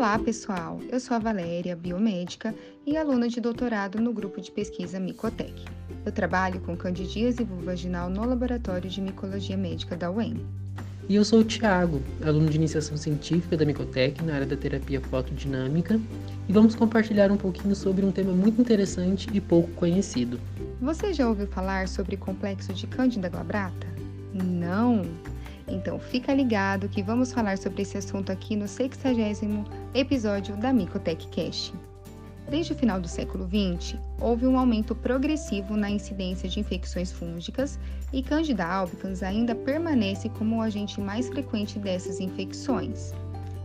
Olá, pessoal! Eu sou a Valéria, biomédica e aluna de doutorado no grupo de pesquisa Micotec. Eu trabalho com candidíase vulvaginal no Laboratório de Micologia Médica da UEM. E eu sou o Tiago, aluno de iniciação científica da Micotec na área da terapia fotodinâmica, e vamos compartilhar um pouquinho sobre um tema muito interessante e pouco conhecido. Você já ouviu falar sobre o complexo de Cândida glabrata? Não! Então fica ligado que vamos falar sobre esse assunto aqui no 60 episódio da Micotech Cash. Desde o final do século XX, houve um aumento progressivo na incidência de infecções fúngicas e Candida albicans ainda permanece como o agente mais frequente dessas infecções.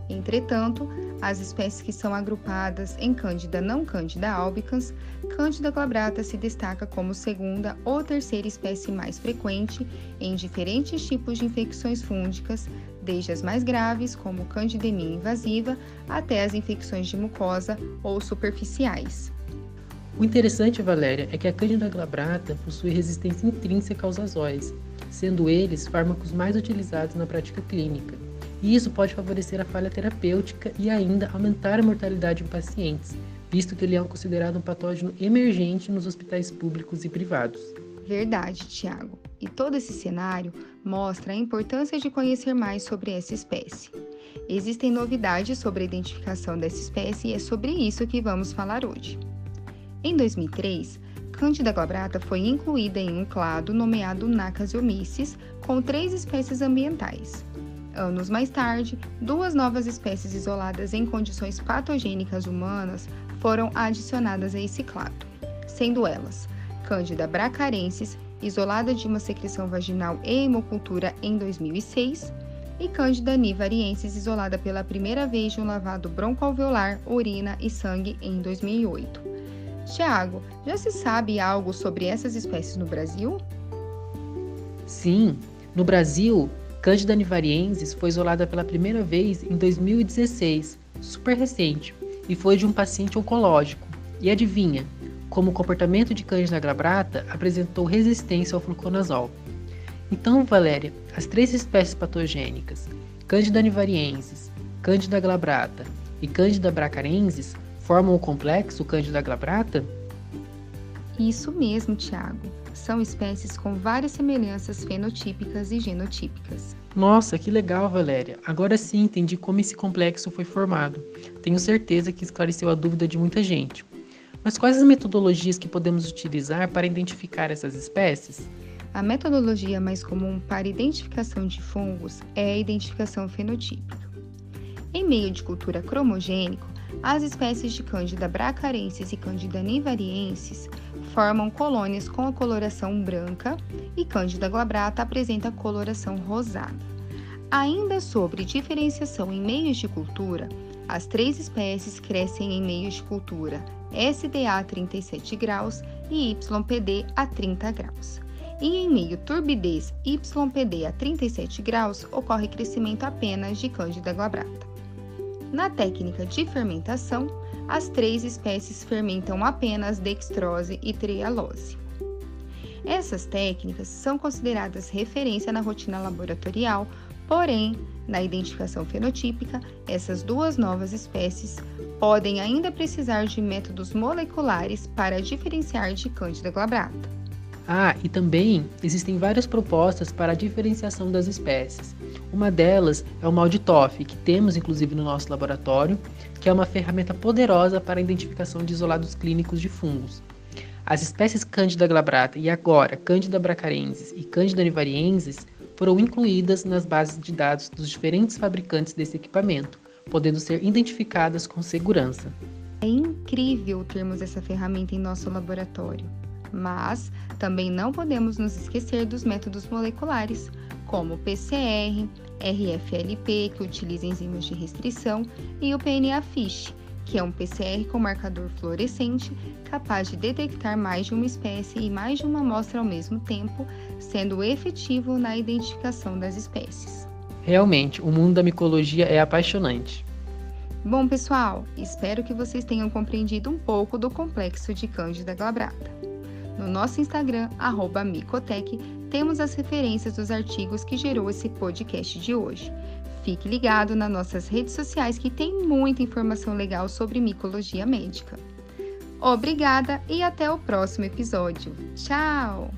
Entretanto, as espécies que são agrupadas em Cândida não Cândida albicans, Cândida glabrata se destaca como segunda ou terceira espécie mais frequente em diferentes tipos de infecções fúngicas, desde as mais graves, como candidemia invasiva, até as infecções de mucosa ou superficiais. O interessante, Valéria, é que a Cândida glabrata possui resistência intrínseca aos azóis, sendo eles fármacos mais utilizados na prática clínica e isso pode favorecer a falha terapêutica e ainda aumentar a mortalidade em pacientes, visto que ele é considerado um patógeno emergente nos hospitais públicos e privados. Verdade, Tiago. E todo esse cenário mostra a importância de conhecer mais sobre essa espécie. Existem novidades sobre a identificação dessa espécie e é sobre isso que vamos falar hoje. Em 2003, Candida glabrata foi incluída em um clado nomeado Nacasiomyces, com três espécies ambientais, Anos mais tarde, duas novas espécies isoladas em condições patogênicas humanas foram adicionadas a esse clado, sendo elas Cândida bracarensis, isolada de uma secreção vaginal e hemocultura em 2006, e Cândida nivariensis, isolada pela primeira vez de um lavado broncoalveolar, urina e sangue em 2008. Tiago, já se sabe algo sobre essas espécies no Brasil? Sim, no Brasil, Cândida nivariensis foi isolada pela primeira vez em 2016, super recente, e foi de um paciente oncológico. E adivinha, como o comportamento de Cândida glabrata apresentou resistência ao fluconazol. Então, Valéria, as três espécies patogênicas, Cândida nivariensis, Cândida glabrata e Cândida bracarensis, formam o complexo Cândida glabrata? Isso mesmo, Tiago são espécies com várias semelhanças fenotípicas e genotípicas. Nossa, que legal, Valéria! Agora sim entendi como esse complexo foi formado. Tenho certeza que esclareceu a dúvida de muita gente. Mas quais as metodologias que podemos utilizar para identificar essas espécies? A metodologia mais comum para identificação de fungos é a identificação fenotípica. Em meio de cultura cromogênico, as espécies de Candida bracarensis e Candida nivariensis formam colônias com a coloração branca e Cândida glabrata apresenta coloração rosada. Ainda sobre diferenciação em meios de cultura, as três espécies crescem em meios de cultura SDA a 37 graus e YPD a 30 graus. E em meio turbidez YPD a 37 graus ocorre crescimento apenas de Cândida glabrata. Na técnica de fermentação, as três espécies fermentam apenas dextrose e trialose. Essas técnicas são consideradas referência na rotina laboratorial, porém, na identificação fenotípica, essas duas novas espécies podem ainda precisar de métodos moleculares para diferenciar de Candida glabrata. Ah, e também existem várias propostas para a diferenciação das espécies. Uma delas é o MALDI-TOF, que temos inclusive no nosso laboratório, que é uma ferramenta poderosa para a identificação de isolados clínicos de fungos. As espécies Candida glabrata e agora Candida bracarensis e Candida nivariensis foram incluídas nas bases de dados dos diferentes fabricantes desse equipamento, podendo ser identificadas com segurança. É incrível termos essa ferramenta em nosso laboratório. Mas também não podemos nos esquecer dos métodos moleculares, como o PCR, RFLP, que utiliza enzimas de restrição, e o PNA-FISH, que é um PCR com marcador fluorescente capaz de detectar mais de uma espécie e mais de uma amostra ao mesmo tempo, sendo efetivo na identificação das espécies. Realmente, o mundo da micologia é apaixonante. Bom, pessoal, espero que vocês tenham compreendido um pouco do complexo de Cândida glabrata. No nosso Instagram, Micotec, temos as referências dos artigos que gerou esse podcast de hoje. Fique ligado nas nossas redes sociais que tem muita informação legal sobre micologia médica. Obrigada e até o próximo episódio. Tchau!